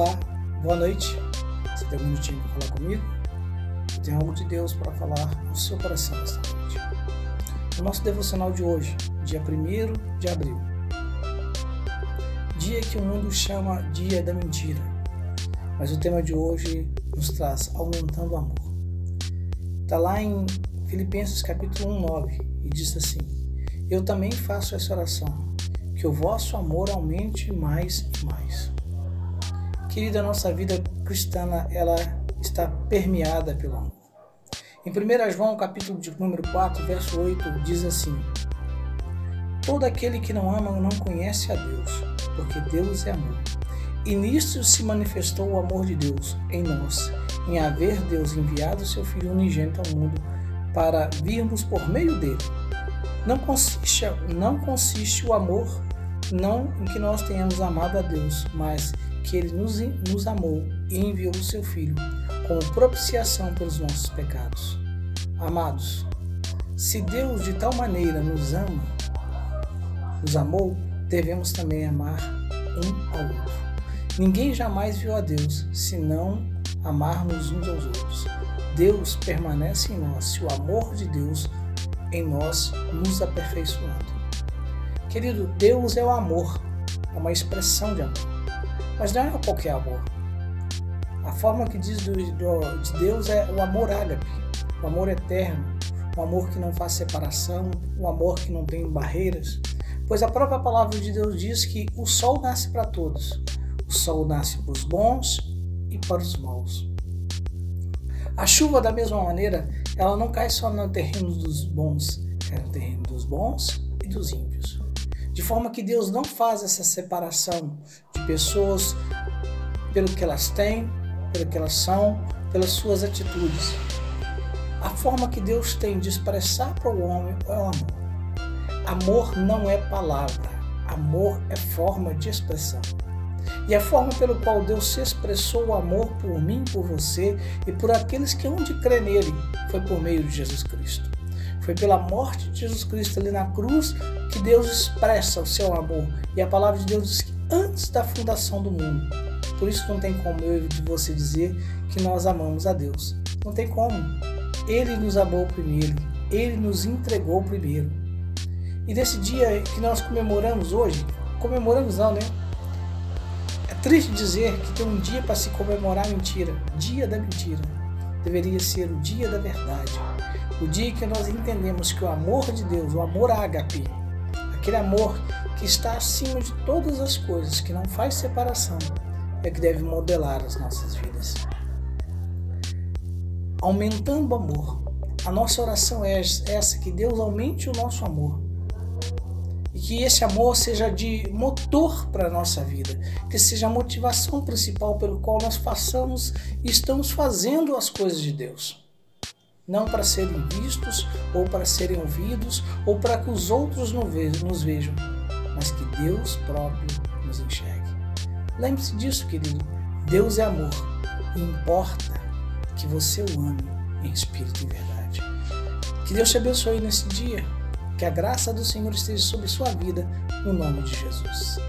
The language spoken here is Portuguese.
Olá, boa noite. Você tem um minutinho para falar comigo? Eu tenho algo de Deus para falar no seu coração esta noite. O nosso devocional de hoje, dia 1 de abril. Dia que o mundo chama Dia da Mentira. Mas o tema de hoje nos traz aumentando o amor. Está lá em Filipenses capítulo 1, 9 e diz assim: Eu também faço essa oração, que o vosso amor aumente mais e mais. Querida, nossa vida cristã ela está permeada pelo amor. Em 1 João, capítulo de número 4, verso 8, diz assim: Todo aquele que não ama não conhece a Deus, porque Deus é amor. E nisto se manifestou o amor de Deus em nós, em haver Deus enviado seu Filho unigênito ao mundo para virmos por meio dele. Não consiste, não consiste o amor não em que nós tenhamos amado a Deus, mas que ele nos, nos amou e enviou o seu Filho como propiciação pelos nossos pecados. Amados, se Deus de tal maneira nos ama, nos amou, devemos também amar um ao outro. Ninguém jamais viu a Deus se não amarmos uns aos outros. Deus permanece em nós se o amor de Deus em nós nos aperfeiçoando. Querido, Deus é o amor, é uma expressão de amor. Mas não é qualquer amor. A forma que diz do, do, de Deus é o amor ágape, o amor eterno, o amor que não faz separação, o amor que não tem barreiras. Pois a própria palavra de Deus diz que o sol nasce para todos. O sol nasce para os bons e para os maus. A chuva, da mesma maneira, ela não cai só no terreno dos bons, cai no terreno dos bons e dos ímpios. De forma que Deus não faz essa separação pessoas pelo que elas têm, pelo que elas são, pelas suas atitudes. A forma que Deus tem de expressar para o homem é o amor. Amor não é palavra, amor é forma de expressão. E a forma pelo qual Deus se expressou o amor por mim, por você e por aqueles que hão de crer nele foi por meio de Jesus Cristo. Foi pela morte de Jesus Cristo ali na cruz que Deus expressa o seu amor. E a palavra de Deus diz que antes da fundação do mundo. Por isso não tem como eu e você dizer que nós amamos a Deus. Não tem como. Ele nos amou primeiro. Ele nos entregou primeiro. E nesse dia que nós comemoramos hoje, comemoramos não, né? É triste dizer que tem um dia para se comemorar a mentira, dia da mentira. Deveria ser o dia da verdade. O dia que nós entendemos que o amor de Deus, o amor ágape, aquele amor que está acima de todas as coisas, que não faz separação, é que deve modelar as nossas vidas. Aumentando o amor. A nossa oração é essa, que Deus aumente o nosso amor. E que esse amor seja de motor para a nossa vida, que seja a motivação principal pelo qual nós façamos e estamos fazendo as coisas de Deus não para serem vistos ou para serem ouvidos ou para que os outros nos vejam, mas que Deus próprio nos enxergue. Lembre-se disso, querido. Deus é amor e importa que você o ame em espírito e verdade. Que Deus te abençoe nesse dia. Que a graça do Senhor esteja sobre sua vida, no nome de Jesus.